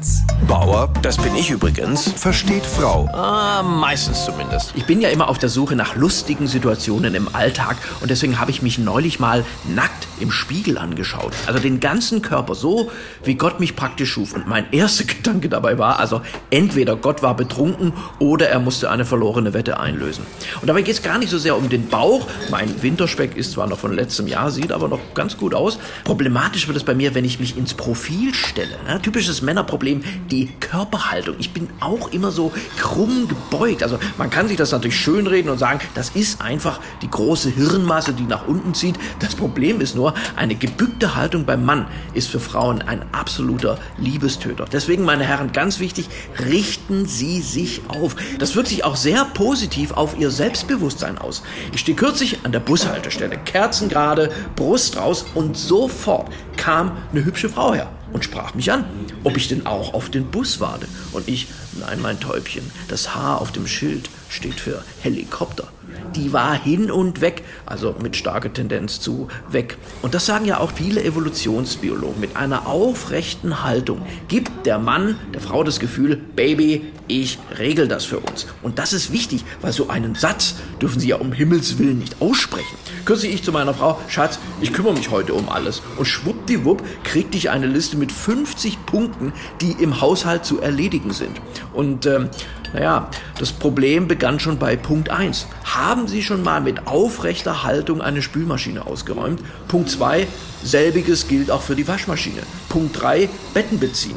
HR1. Bauer Das bin ich übrigens. versteht Frau. Ah, meistens zumindest. Ich bin ja immer auf der Suche nach lustigen Situationen im Alltag und deswegen habe ich mich neulich mal nackt im Spiegel angeschaut. Also den ganzen Körper, so wie Gott mich praktisch schuf. Und mein erster Gedanke dabei war, also entweder Gott war betrunken oder er musste eine verlorene Wette einlösen. Und dabei geht es gar nicht so sehr um den Bauch. Mein Winterspeck ist zwar noch von letztem Jahr, sieht aber noch ganz gut aus. Problematisch wird es bei mir, wenn ich mich ins Profil stelle. Ne? Typisches Männerproblem, die Körperhaltung. Ich bin auch immer so krumm gebeugt. Also man kann sich das natürlich schönreden und sagen, das ist einfach die große Hirnmasse, die nach unten zieht. Das Problem ist nur, eine gebückte Haltung beim Mann ist für Frauen ein absoluter Liebestöter. Deswegen, meine Herren, ganz wichtig, richten Sie sich auf. Das wirkt sich auch sehr positiv auf Ihr Selbstbewusstsein aus. Ich stehe kürzlich an der Bushaltestelle, kerzengerade, Brust raus und sofort kam eine hübsche Frau her und sprach mich an, ob ich denn auch auf den Bus warte. Und ich, nein, mein Täubchen, das Haar auf dem Schild steht für Helikopter. Die war hin und weg, also mit starker Tendenz zu weg. Und das sagen ja auch viele Evolutionsbiologen. Mit einer aufrechten Haltung gibt der Mann der Frau das Gefühl, Baby, ich regel das für uns. Und das ist wichtig, weil so einen Satz dürfen Sie ja um Himmels Willen nicht aussprechen. Kürzlich ich zu meiner Frau, Schatz, ich kümmere mich heute um alles. Und schwuppdiwupp kriegte ich eine Liste mit 50 Punkten, die im Haushalt zu erledigen sind. Und ähm, naja, das Problem begann schon bei Punkt 1. Haben Sie schon mal mit aufrechter Haltung eine Spülmaschine ausgeräumt? Punkt 2, selbiges gilt auch für die Waschmaschine. Punkt 3, Betten beziehen.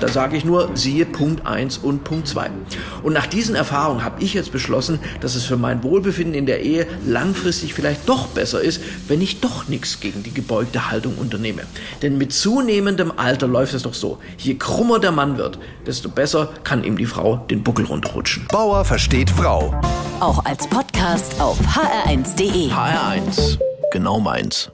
Da sage ich nur, siehe Punkt 1 und Punkt 2. Und nach diesen Erfahrungen habe ich jetzt beschlossen, dass es für mein Wohlbefinden in der Ehe langfristig vielleicht doch besser ist, wenn ich doch nichts gegen die gebeugte Haltung unternehme. Denn mit zunehmendem Alter läuft es doch so. Je krummer der Mann wird, desto besser kann ihm die Frau den Buckel runterrutschen. Bauer versteht Frau. Auch als Podcast auf hr1.de. HR1. Genau meins.